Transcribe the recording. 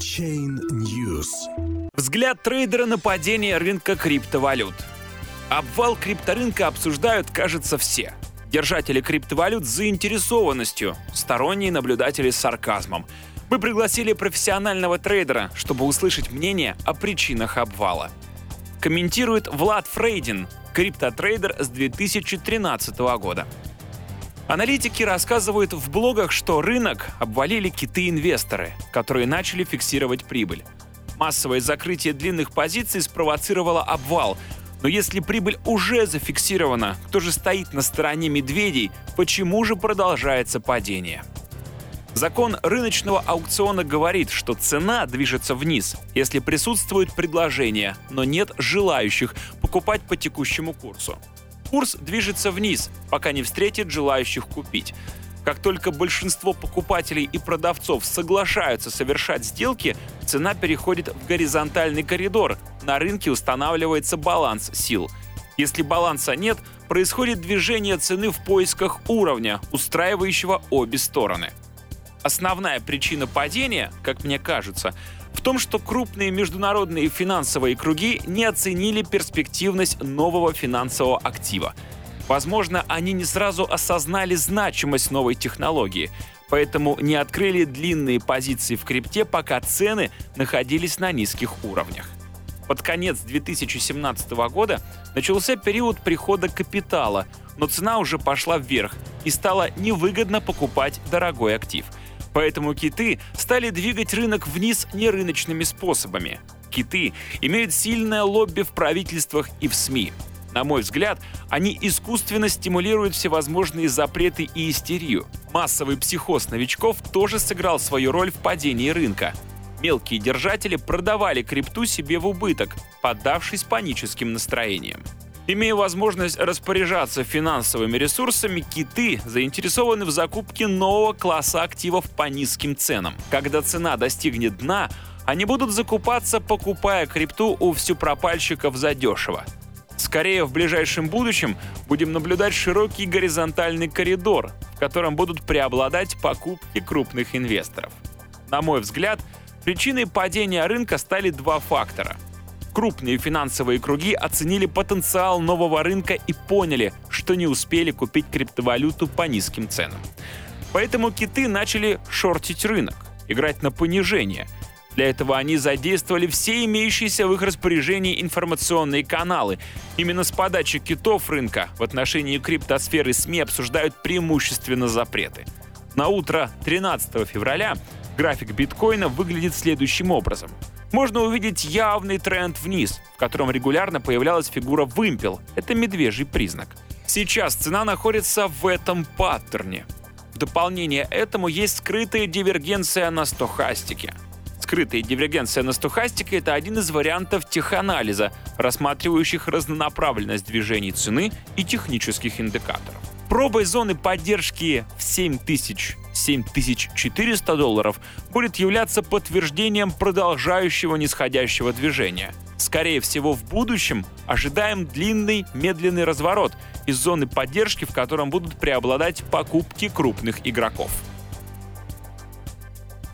Chain News. Взгляд трейдера на падение рынка криптовалют. Обвал крипторынка обсуждают, кажется, все. Держатели криптовалют с заинтересованностью, сторонние наблюдатели с сарказмом. Мы пригласили профессионального трейдера, чтобы услышать мнение о причинах обвала. Комментирует Влад Фрейдин, криптотрейдер с 2013 года. Аналитики рассказывают в блогах, что рынок обвалили киты-инвесторы, которые начали фиксировать прибыль. Массовое закрытие длинных позиций спровоцировало обвал. Но если прибыль уже зафиксирована, кто же стоит на стороне медведей, почему же продолжается падение? Закон рыночного аукциона говорит, что цена движется вниз, если присутствует предложение, но нет желающих покупать по текущему курсу. Курс движется вниз, пока не встретит желающих купить. Как только большинство покупателей и продавцов соглашаются совершать сделки, цена переходит в горизонтальный коридор. На рынке устанавливается баланс сил. Если баланса нет, происходит движение цены в поисках уровня, устраивающего обе стороны. Основная причина падения, как мне кажется, в том, что крупные международные финансовые круги не оценили перспективность нового финансового актива. Возможно, они не сразу осознали значимость новой технологии, поэтому не открыли длинные позиции в крипте, пока цены находились на низких уровнях. Под конец 2017 года начался период прихода капитала, но цена уже пошла вверх и стало невыгодно покупать дорогой актив – Поэтому киты стали двигать рынок вниз нерыночными способами. Киты имеют сильное лобби в правительствах и в СМИ. На мой взгляд, они искусственно стимулируют всевозможные запреты и истерию. Массовый психоз новичков тоже сыграл свою роль в падении рынка. Мелкие держатели продавали крипту себе в убыток, поддавшись паническим настроениям. Имея возможность распоряжаться финансовыми ресурсами, киты заинтересованы в закупке нового класса активов по низким ценам. Когда цена достигнет дна, они будут закупаться, покупая крипту у всюпропальщиков задешево. Скорее, в ближайшем будущем будем наблюдать широкий горизонтальный коридор, в котором будут преобладать покупки крупных инвесторов. На мой взгляд, причиной падения рынка стали два фактора – Крупные финансовые круги оценили потенциал нового рынка и поняли, что не успели купить криптовалюту по низким ценам. Поэтому киты начали шортить рынок, играть на понижение. Для этого они задействовали все имеющиеся в их распоряжении информационные каналы. Именно с подачи китов рынка в отношении криптосферы СМИ обсуждают преимущественно запреты. На утро 13 февраля график биткоина выглядит следующим образом – можно увидеть явный тренд вниз, в котором регулярно появлялась фигура вымпел. Это медвежий признак. Сейчас цена находится в этом паттерне. В дополнение этому есть скрытая дивергенция на стохастике. Скрытая дивергенция на стохастике – это один из вариантов теханализа, рассматривающих разнонаправленность движений цены и технических индикаторов. Пробой зоны поддержки в 7000 7400 долларов будет являться подтверждением продолжающего нисходящего движения. Скорее всего, в будущем ожидаем длинный медленный разворот из зоны поддержки, в котором будут преобладать покупки крупных игроков.